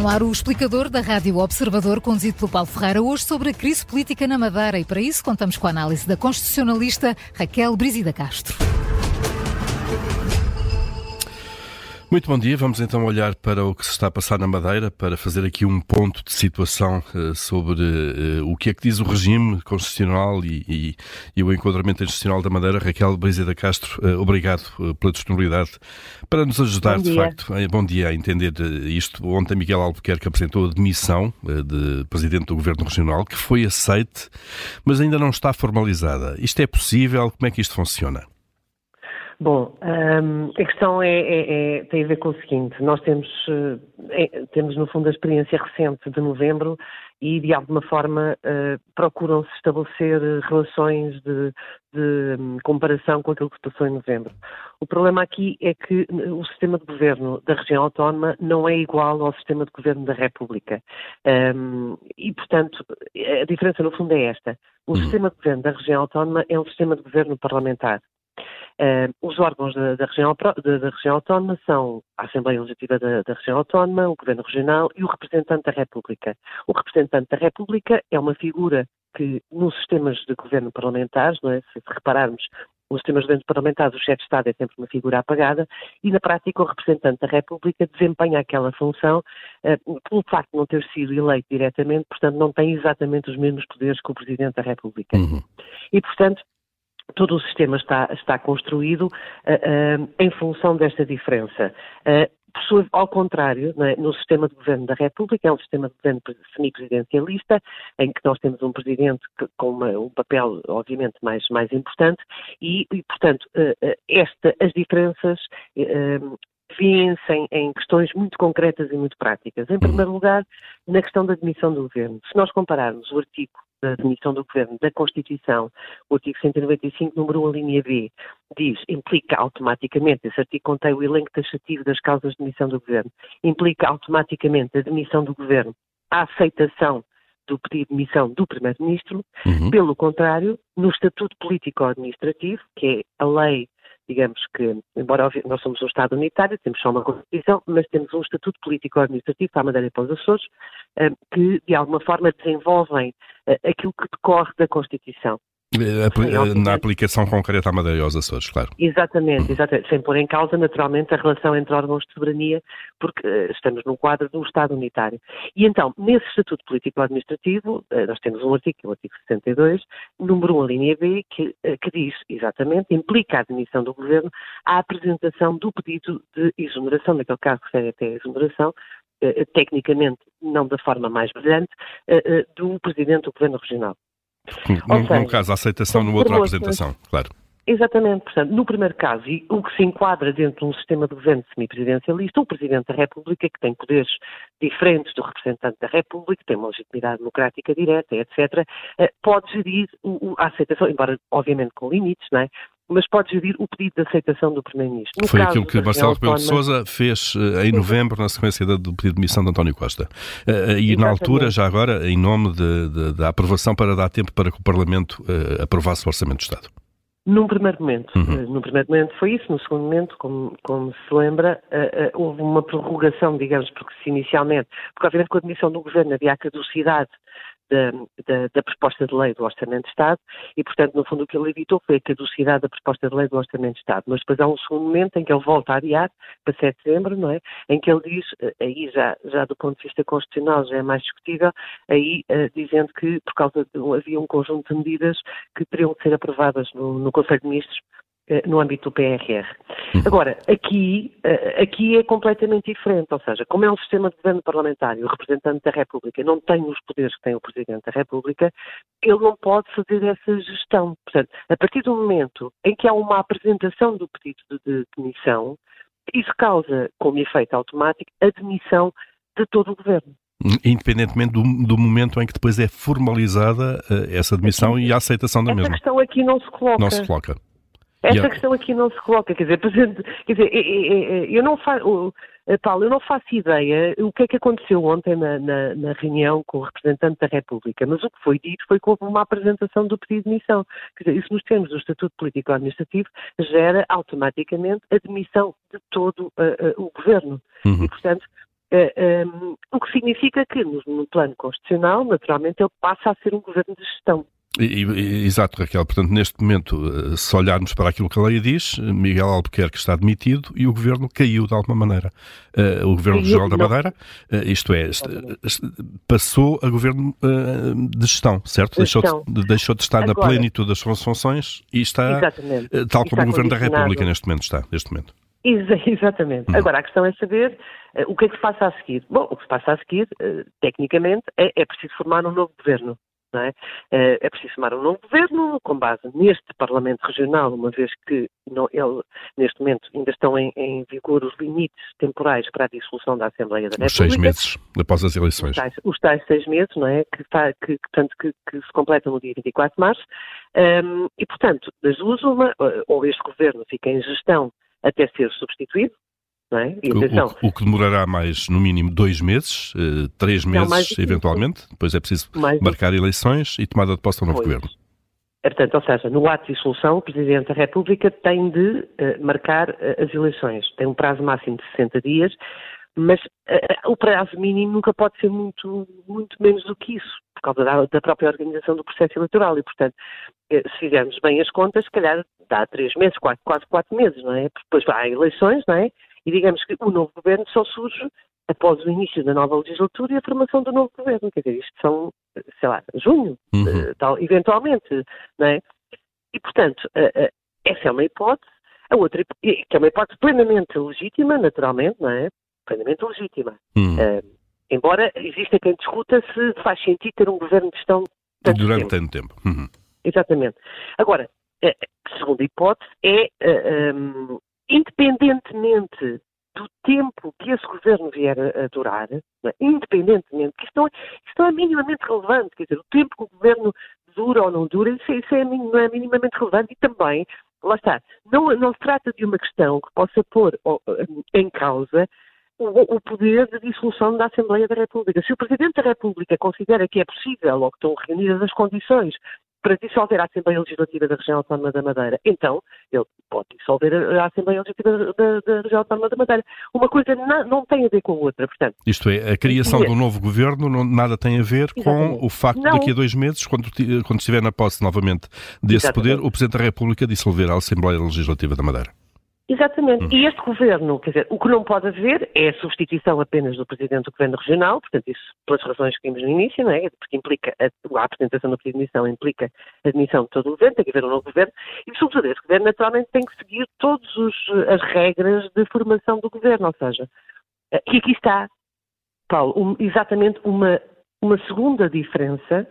no ar o explicador da Rádio Observador, conduzido pelo Paulo Ferreira, hoje sobre a crise política na Madeira. E para isso contamos com a análise da constitucionalista Raquel Brizida Castro. Muito bom dia. Vamos então olhar para o que se está a passar na Madeira para fazer aqui um ponto de situação uh, sobre uh, o que é que diz o regime constitucional e, e, e o enquadramento institucional da Madeira. Raquel Brizida Castro, uh, obrigado pela disponibilidade para nos ajudar, de facto. bom dia a entender isto. Ontem Miguel Albuquerque apresentou a demissão de Presidente do Governo Regional, que foi aceite, mas ainda não está formalizada. Isto é possível? Como é que isto funciona? Bom, um, a questão é, é, é, tem a ver com o seguinte: nós temos, é, temos no fundo a experiência recente de novembro e de alguma forma uh, procuram-se estabelecer relações de, de um, comparação com aquilo que se passou em novembro. O problema aqui é que o sistema de governo da região autónoma não é igual ao sistema de governo da República. Um, e, portanto, a diferença no fundo é esta. O uhum. sistema de governo da região autónoma é um sistema de governo parlamentar. Uh, os órgãos da, da, região, da, da, região, autónoma são a Assembleia Legislativa da, região autónoma, o Governo Regional e o representante da República. O representante da República é uma figura que, nos sistemas de governo parlamentares, é? se, repararmos, nos sistemas de governo parlamentares, o chefe de Estado é sempre uma figura apagada e, na prática, o representante da República desempenha aquela função uh, pelo facto de não ter sido eleito diretamente, portanto, não tem exatamente os mesmos poderes que o Presidente da República. Uhum. E, portanto, todo o sistema está, está construído uh, uh, em função desta diferença. Uh, ao contrário, é? no sistema de governo da República, é um sistema de governo semipresidencialista, em que nós temos um presidente que, com uma, um papel, obviamente, mais, mais importante, e, e portanto, esta, as diferenças vêem-se em, questões muito concretas e muito práticas. Em primeiro lugar, na questão da admissão do governo. Se nós compararmos o artigo da admissão do Governo da Constituição, o artigo 195, número 1, a linha B, diz, implica automaticamente, esse artigo contém o elenco taxativo das causas de admissão do Governo, implica automaticamente a admissão do Governo à aceitação do pedido de demissão do Primeiro-Ministro. Uhum. Pelo contrário, no Estatuto Político-Administrativo, que é a lei digamos que, embora nós somos um Estado unitário, temos só uma Constituição, mas temos um Estatuto Político-Administrativo para a Madeira e para os Açores, eh, que de alguma forma desenvolvem eh, aquilo que decorre da Constituição. Eh, na aplicação concreta à Madeira e aos Açores, claro. Exatamente, exatamente, sem pôr em causa naturalmente a relação entre órgãos de soberania, porque uh, estamos num quadro de um Estado unitário. E então, nesse Estatuto Político-Administrativo, uh, nós temos um artigo, o artigo 62, número 1, a linha B, que, uh, que diz, exatamente, implica a admissão do Governo à apresentação do pedido de exoneração, naquele caso que segue até a exoneração, tecnicamente não da forma mais brilhante, do Presidente do Governo Regional. Num, seja, num caso, a aceitação, no outro, a apresentação, claro. Exatamente, portanto, no primeiro caso, e o que se enquadra dentro de um sistema de governo semipresidencialista, o Presidente da República, que tem poderes diferentes do representante da República, tem uma legitimidade democrática direta, etc., eh, pode gerir a aceitação, embora obviamente com limites, não é? Mas pode gerir o pedido de aceitação do Primeiro-Ministro. Foi aquilo que Marcelo Rebelo de Sousa fez uh, em novembro, na sequência do pedido de missão de António Costa. Uh, e Exatamente. na altura, já agora, em nome de, de, da aprovação para dar tempo para que o Parlamento uh, aprovasse o Orçamento do Estado. Num primeiro momento. Uhum. Num primeiro momento foi isso, no segundo momento, como, como se lembra, houve uma prorrogação, digamos, porque se inicialmente, porque obviamente com a admissão do Governo havia a caducidade da, da, da, proposta de lei do Orçamento de Estado e, portanto, no fundo o que ele evitou foi a caducidade da proposta de lei do Orçamento de Estado. Mas depois há um segundo momento em que ele volta a adiar, para 7 de dezembro, não é? Em que ele diz, eh, aí já, já do ponto de vista constitucional já é mais discutível, aí uh, dizendo que por causa de havia um conjunto de medidas que teriam de ser aprovadas no, no Conselho de Ministros no âmbito do PRR. Agora, aqui, eh, aqui é completamente diferente, ou seja, como é um sistema de governo parlamentar e o representante da República não tem os poderes que tem o Presidente da República, ele não pode fazer essa gestão. Portanto, a partir do momento em que há uma apresentação do pedido de demissão, isso causa, como efeito automático, a demissão de todo o governo. Independentemente do, do, momento em que depois é formalizada uh, essa demissão e a aceitação da essa mesma. Essa questão aqui não se coloca. Não se coloca. Essa yeah. questão aqui não se coloca, quer dizer, quer dizer eu não faço, Paulo, eu não faço ideia o que é que aconteceu ontem na, na, na, reunião com o representante da República, mas o que foi dito foi que houve uma apresentação do pedido de demissão. Quer dizer, isso nos termos do Estatuto Político Administrativo gera automaticamente a demissão de todo uh, uh, o governo. Uhum. E, portanto, um, o que significa que, no, no plano constitucional, naturalmente, ele passa a ser um governo de gestão. Exato, Raquel. Portanto, neste momento, eh, se olharmos para aquilo que a lei diz, Miguel Albuquerque está demitido e o governo caiu de alguma maneira. Uh, o governo regional da Madeira, uh, isto é, passou a governo uh, de gestão, certo? Deixou de, deixou de estar Agora, na plenitude das suas funções e está, tal como o governo da República neste momento está. Neste momento. Exatamente. Hum. Agora, a questão é saber o que é que se passa a seguir. Bom, o que se passa a seguir, tecnicamente, é, é preciso formar um novo governo. É? Eh, é? preciso formar um novo governo com base neste Parlamento Regional, uma vez que não, ele, neste momento ainda estão em, em, vigor os limites temporais para a dissolução da Assembleia da República. Os seis meses após as eleições. Os tais, os tais seis meses, não é? Que, que, que, que, que, se completam no dia 24 de março. Um, e, portanto, das duas, uma, ou este governo fica em gestão até ser substituído, é? Atenção, o, o, que demorará mais, no mínimo, dois meses, uh, três meses, eventualmente. Depois é preciso mais marcar eleições e tomada de posse do novo pois. governo. É, portanto, ou seja, no ato de dissolução, o Presidente da República tem de uh, marcar uh, as eleições. Tem um prazo máximo de 60 dias, mas o prazo mínimo nunca pode ser muito, muito menos do que isso, por causa da, da própria organização do processo eleitoral. E, portanto, se fizermos bem as contas, se calhar dá três meses, quase, quase quatro meses, não é? Depois há eleições, não é? E digamos que o novo governo só surge após o início da nova legislatura e a formação do novo governo. Quer dizer, isto são, sei lá, junho, uhum. Eh, tal, eventualmente, não é? E, portanto, essa é uma hipótese. A outra, que é uma hipótese plenamente legítima, naturalmente, não é? Plenamente legítima. Uhum. Uh, embora exista quem discuta se faz sentido ter um governo de gestão tanto durante tempo. tanto tempo. Uhum. Exatamente. Agora, a segunda hipótese é um, independentemente do tempo que esse governo vier a, durar, é? independentemente, que isto não, é, isto é minimamente relevante, quer dizer, o tempo que o governo dura ou não dura, isso, é, isso é, não é minimamente relevante e também, lá está, não, não se trata de uma questão que possa pôr em causa o, o, poder de dissolução da Assembleia da República. Se o Presidente da República considera que é possível ou que estão reunidas as condições para dissolver a Assembleia Legislativa da Região Autónoma da Madeira. Então, ele pode dissolver a Assembleia Legislativa da, da Região Autónoma da Madeira. Uma coisa não, não, tem a ver com a outra, portanto. Isto é, a criação do novo governo não, nada tem a ver Exatamente. com o facto de daqui a dois meses, quando, quando estiver na posse novamente desse Exatamente. poder, o Presidente da República dissolver a Assembleia Legislativa da Madeira. Exatamente. Hum. E este governo, quer dizer, o que não pode haver é a substituição apenas do presidente do governo regional, portanto, isso pelas razões que vimos no início, não é? Porque implica a, a apresentação da pedido de admissão implica a admissão de todo o governo, tem que haver um novo governo, e sobretudo esse governo naturalmente tem que seguir todas as regras de formação do governo, ou seja, e aqui está, Paulo, um, exatamente uma, uma segunda diferença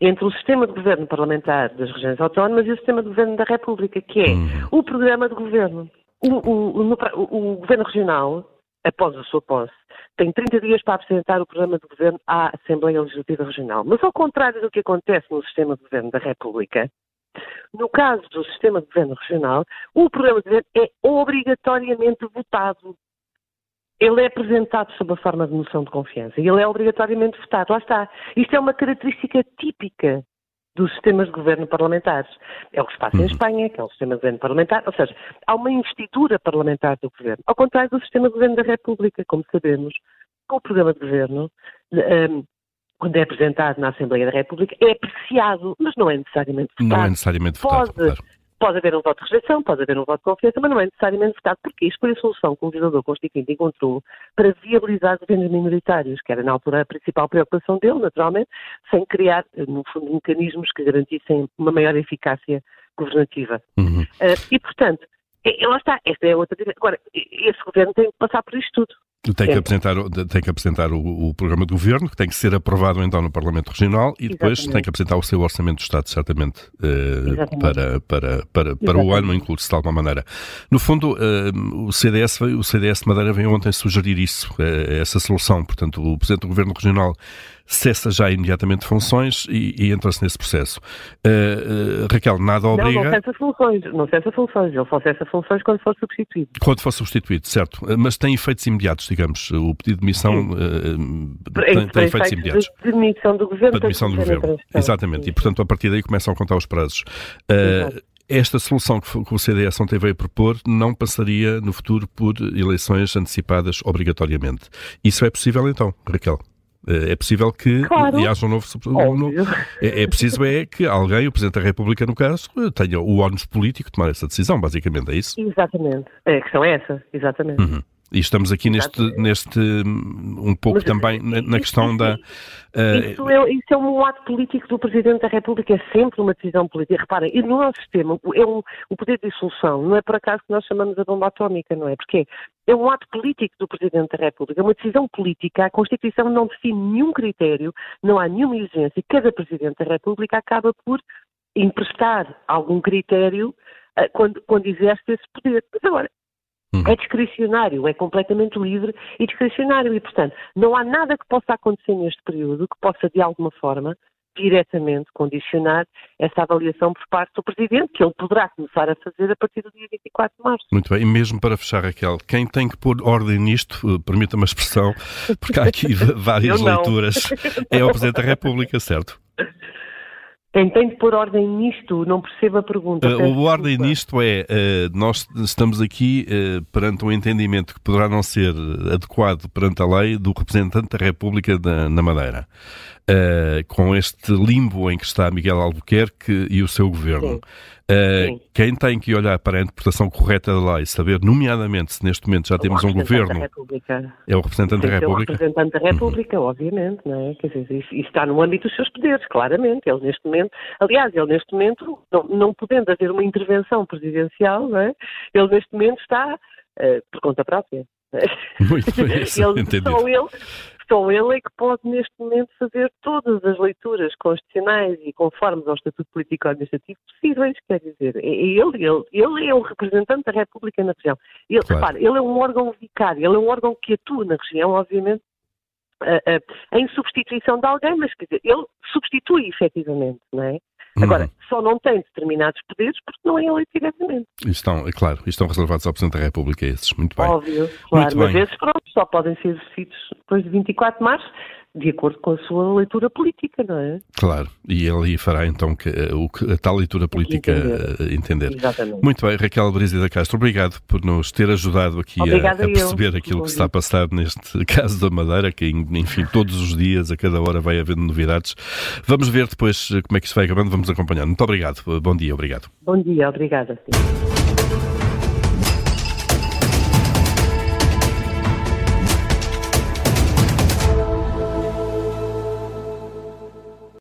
entre o sistema de governo parlamentar das regiões autónomas e o sistema de governo da República, que é uhum. o programa de governo. O, o, o, o, governo regional, após a sua posse, tem 30 dias para apresentar o programa de governo à Assembleia Legislativa Regional. Mas ao contrário do que acontece no sistema de governo da República, no caso do sistema de governo regional, o programa de governo é obrigatoriamente votado ele é apresentado sob a forma de moção de confiança e ele é obrigatoriamente votado. Lá está. Isto é uma característica típica dos sistemas de governo parlamentares. É o que se passa em uhum. Espanha, que é um sistema de governo parlamentar, ou seja, há uma investidura parlamentar do governo, ao contrário do sistema de governo da República, como sabemos, com o programa de governo, um, quando é apresentado na Assembleia da República, é apreciado, mas não é necessariamente votado. Não é necessariamente votado, Pode, claro. Pode haver um voto de rejeição, pode haver um voto de confiança, mas não é necessariamente votado, porque isto foi a solução que o legislador constituinte encontrou para viabilizar governos minoritários, que era na altura a principal preocupação dele, naturalmente, sem criar, no fundo, mecanismos que garantissem uma maior eficácia governativa. Uhum. Uh, e, portanto, e, lá está, esta é outra. Agora, esse governo tem que passar por isto tudo. Tem que apresentar, tem que apresentar o, o, programa de governo, que tem que ser aprovado então no Parlamento Regional e depois Exatamente. tem que apresentar o seu orçamento do Estado, certamente, eh, para, para, para, para o ano, incluir-se de alguma maneira. No fundo, eh, o, CDS, o CDS de Madeira veio ontem sugerir isso, eh, essa solução. Portanto, o Presidente do Governo Regional cessa já imediatamente funções e, e entra-se nesse processo. Uh, uh, Raquel, nada obriga... Não, não cessa funções, não cessa funções, ele só cessa funções quando for substituído. Quando for substituído, certo. Mas tem efeitos imediatos, digamos, o pedido de demissão uh, tem, tem, efeitos imediatos. De demissão do governo. Para demissão do governo, exatamente. E, portanto, a partir daí começam a contar os prazos. esta solução que o CDS ontem veio propor não passaria no futuro por eleições antecipadas obrigatoriamente. Isso é possível então, Raquel? Eh, é possível que claro. haja um novo. Um novo é, é, preciso é que alguém, o Presidente da República, no caso, tenha o ónus político de tomar essa decisão, basicamente, é isso? Exatamente. É, a questão é essa, exatamente. Uhum. E estamos aqui neste, neste um pouco Mas, também na, na questão da. Uh... Isso, é, isso, é, um ato político do Presidente da República, é sempre uma decisão política. Reparem, e no nosso sistema, é um, o poder de dissolução não é por acaso que nós chamamos a bomba atómica, não é? Porque é um ato político do Presidente da República, é uma decisão política. A Constituição não define nenhum critério, não há nenhuma exigência. Cada Presidente da República acaba por emprestar algum critério uh, quando, quando exerce esse poder. Mas agora, Uhum. É discricionário, é completamente livre e discricionário. E, portanto, não há nada que possa acontecer neste período que possa, de alguma forma, diretamente condicionar essa avaliação por parte do Presidente, que ele poderá começar a fazer a partir do dia 24 de março. Muito bem, e mesmo para fechar, Raquel, quem tem que pôr ordem nisto, eh, permita-me a expressão, porque há aqui várias leituras, é o Presidente da República, certo? De pôr ordem nisto, não perceba a pergunta. Uh, o ordem nisto é, uh, nós estamos aqui uh, perante um entendimento que poderá não ser adequado perante a lei do representante da República na Madeira. Com este limbo em que está Miguel Albuquerque e o seu governo. Uh, quem tem que olhar para a interpretação correta da lei, saber, nomeadamente, se neste momento já temos um governo. É o representante da República. É o representante da República, uhum. obviamente, não é? Quer dizer, isso, isso, está no âmbito dos seus poderes, claramente. Ele neste momento, aliás, ele neste momento, não, não podendo haver uma intervenção presidencial, não é? Ele neste momento está uh, por conta própria. Muito bem, ele, só ele, só ele é que pode, neste momento, fazer todas as leituras constitucionais e conformes ao Estatuto Político-Administrativo possíveis. Quer dizer, ele, ele, ele é o representante da República na região. Ele, claro. repare, ele é um órgão vicário, ele é um órgão que atua na região, obviamente, uh, uh, em substituição de alguém, mas quer dizer, ele substitui efetivamente, não é? Agora, uhum. só não tem determinados poderes porque não é eleito diretamente. Estão, é claro, estão reservados ao Presidente da República esses. Muito bem. Óbvio, claro. Muito mas bem. esses, pronto, só podem ser exercidos depois de 24 de março de acordo com a sua leitura política, não é? Claro, e ele fará então que, eh, o que a tal leitura política entender. Eh, entender. Exatamente. Muito bem, Raquel Brizia da Castro, obrigado por nos ter ajudado aqui a, a, perceber eu. aquilo que está a passar neste caso da Madeira, que enfim, todos os dias, a cada hora vai havendo novidades. Vamos ver depois eh, como é que isso vai acabando, vamos acompanhar. Muito obrigado, bom dia, obrigado. Bom dia, obrigada. Sim.